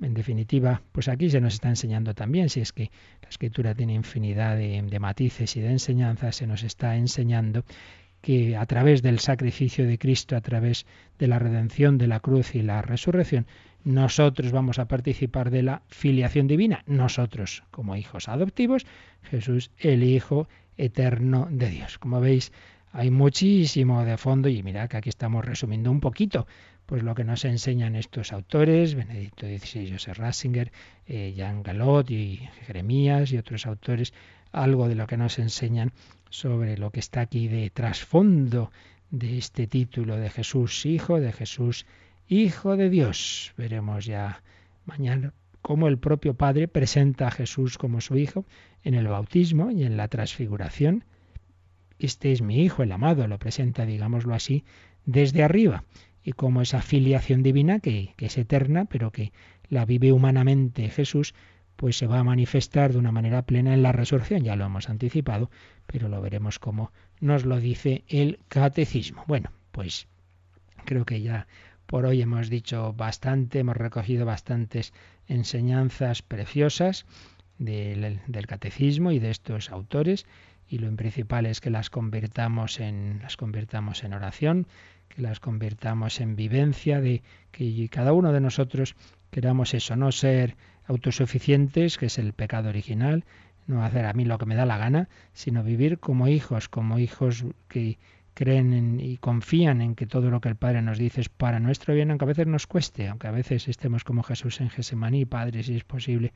En definitiva, pues aquí se nos está enseñando también, si es que la escritura tiene infinidad de, de matices y de enseñanzas, se nos está enseñando que a través del sacrificio de Cristo, a través de la redención de la cruz y la resurrección, nosotros vamos a participar de la filiación divina, nosotros como hijos adoptivos, Jesús el Hijo eterno de Dios. Como veis, hay muchísimo de fondo y mira que aquí estamos resumiendo un poquito pues lo que nos enseñan estos autores, Benedicto XVI, José Ratzinger, eh, Jean Galot y Jeremías y otros autores, algo de lo que nos enseñan sobre lo que está aquí de trasfondo de este título de Jesús Hijo, de Jesús Hijo de Dios. Veremos ya mañana cómo el propio Padre presenta a Jesús como su Hijo en el bautismo y en la transfiguración. Este es mi Hijo, el amado, lo presenta, digámoslo así, desde arriba. Y como esa filiación divina, que, que es eterna, pero que la vive humanamente Jesús, pues se va a manifestar de una manera plena en la resurrección. Ya lo hemos anticipado, pero lo veremos como nos lo dice el catecismo. Bueno, pues creo que ya por hoy hemos dicho bastante, hemos recogido bastantes enseñanzas preciosas del, del catecismo y de estos autores y lo principal es que las convirtamos en las convirtamos en oración, que las convirtamos en vivencia de que cada uno de nosotros queramos eso, no ser autosuficientes, que es el pecado original, no hacer a mí lo que me da la gana, sino vivir como hijos, como hijos que creen y confían en que todo lo que el Padre nos dice es para nuestro bien, aunque a veces nos cueste, aunque a veces estemos como Jesús en Gesemaní, Padre, si es posible,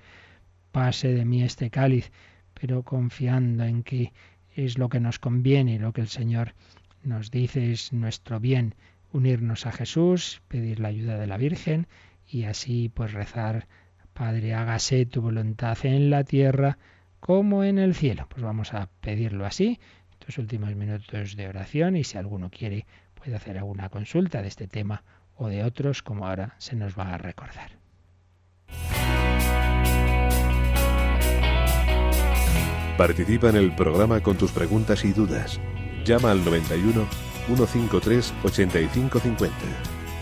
pase de mí este cáliz, pero confiando en que es lo que nos conviene lo que el Señor nos dice es nuestro bien, unirnos a Jesús, pedir la ayuda de la Virgen y así pues rezar Padre, hágase tu voluntad en la tierra como en el cielo. Pues vamos a pedirlo así, estos últimos minutos de oración, y si alguno quiere puede hacer alguna consulta de este tema o de otros, como ahora se nos va a recordar. Participa en el programa con tus preguntas y dudas. Llama al 91 153 8550.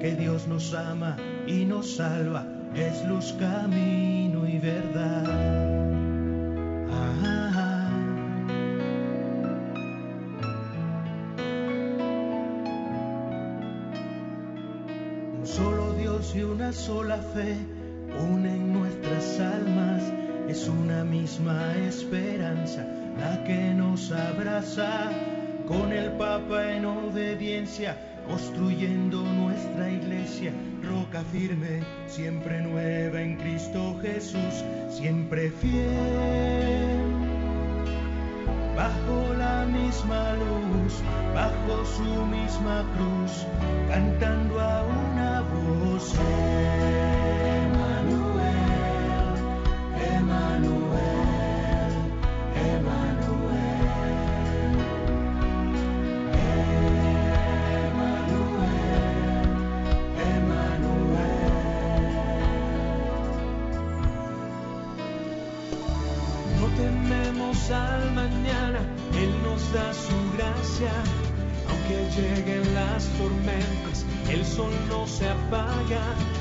que Dios nos ama y nos salva, es luz, camino y verdad. Un solo Dios y una sola fe unen nuestras almas, es una misma esperanza la que nos abraza con el Papa en obediencia construyendo nuestra iglesia, roca firme, siempre nueva en Cristo Jesús, siempre fiel. Bajo la misma luz, bajo su misma cruz, cantando a una voz. No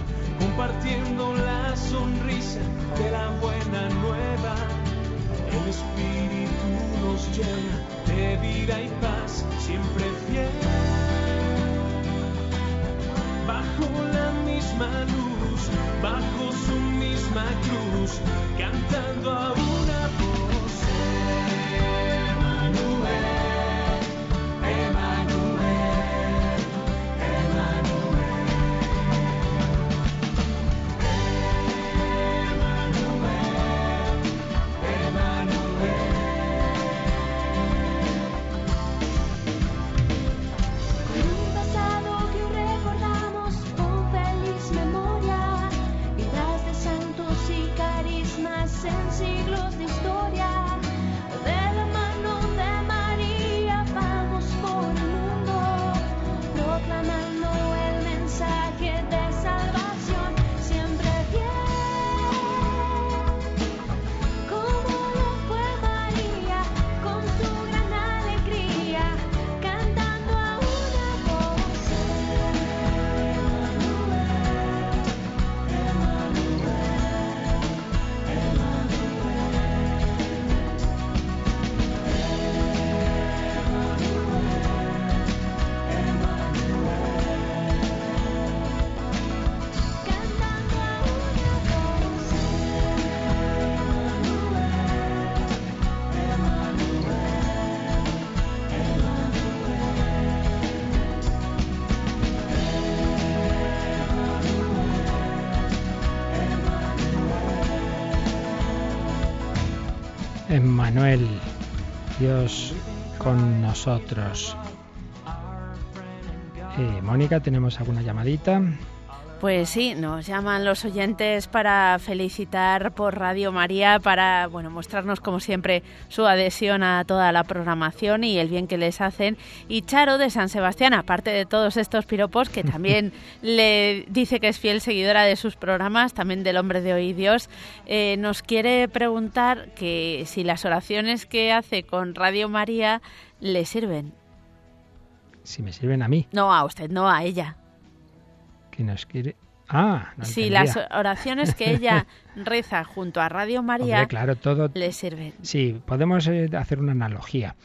Emmanuel, Dios con nosotros. Eh, Mónica, ¿tenemos alguna llamadita? Pues sí, nos llaman los oyentes para felicitar por Radio María, para bueno mostrarnos como siempre su adhesión a toda la programación y el bien que les hacen. Y Charo de San Sebastián, aparte de todos estos piropos, que también le dice que es fiel seguidora de sus programas, también del Hombre de Hoy Dios, eh, nos quiere preguntar que si las oraciones que hace con Radio María le sirven. Si me sirven a mí. No, a usted, no a ella que nos quiere. Ah, no Sí, las oraciones que ella reza junto a Radio María claro, todo, le sirven. Sí, podemos eh, hacer una analogía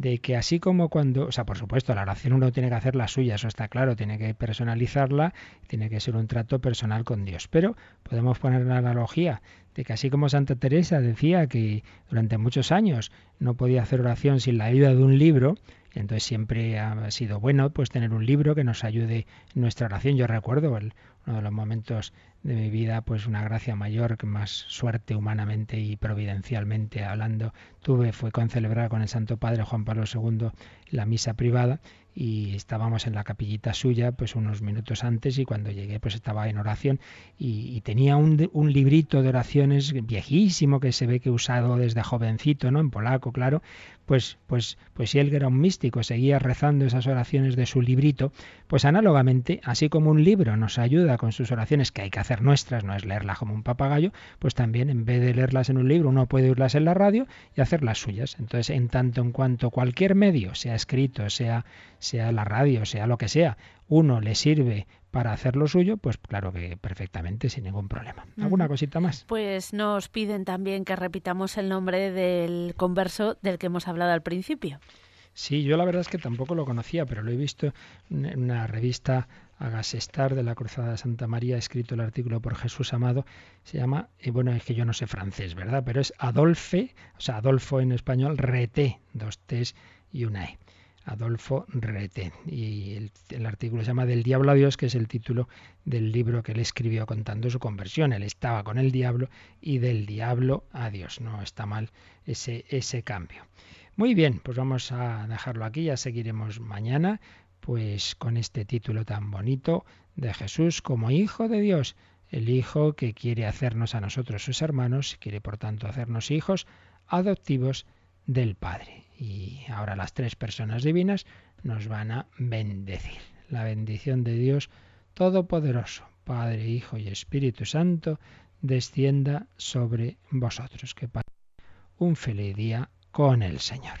de que así como cuando, o sea, por supuesto, la oración uno tiene que hacer la suya, eso está claro, tiene que personalizarla, tiene que ser un trato personal con Dios. Pero podemos poner una analogía de que así como Santa Teresa decía que durante muchos años no podía hacer oración sin la ayuda de un libro, Entonces siempre ha sido bueno pues tener un libro que nos ayude en nuestra oración. Yo recuerdo el, uno de los momentos de mi vida, pues una gracia mayor, que más suerte humanamente y providencialmente hablando tuve fue con celebrar con el Santo Padre Juan Pablo II la misa privada y estábamos en la capillita suya pues unos minutos antes y cuando llegué pues estaba en oración y, tenía un, un, librito de oraciones viejísimo que se ve que he usado desde jovencito, ¿no? En polaco, claro, pues, pues, pues si él era un místico seguía rezando esas oraciones de su librito, pues análogamente, así como un libro nos ayuda con sus oraciones que hay que hacer nuestras, no es leerlas como un papagayo, pues también en vez de leerlas en un libro uno puede oírlas en la radio y hacer las suyas. Entonces, en tanto en cuanto cualquier medio, sea escrito, sea sea la radio, sea lo que sea, uno le sirve para hacer lo suyo, pues claro que perfectamente, sin ningún problema. ¿Alguna cosita más? Pues nos piden también que repitamos el nombre del converso del que hemos hablado al principio. Sí, yo la verdad es que tampoco lo conocía, pero lo he visto en una revista Agasestar de la Cruzada de Santa María, escrito el artículo por Jesús Amado, se llama, y bueno, es que yo no sé francés, ¿verdad? Pero es Adolfe, o sea, Adolfo en español, Reté, dos T's y una E. Adolfo Rete. Y el, artículo se llama Del diablo a Dios, que es el título del libro que él escribió contando su conversión. Él estaba con el diablo y del diablo a Dios. No está mal ese, ese cambio. Muy bien, pues vamos a dejarlo aquí, ya seguiremos mañana, pues con este título tan bonito de Jesús como Hijo de Dios, el Hijo que quiere hacernos a nosotros sus hermanos, quiere por tanto hacernos hijos adoptivos del Padre. Y ahora las tres personas divinas nos van a bendecir. La bendición de Dios Todopoderoso, Padre, Hijo y Espíritu Santo, descienda sobre vosotros. Que pasen un feliz día con el Señor.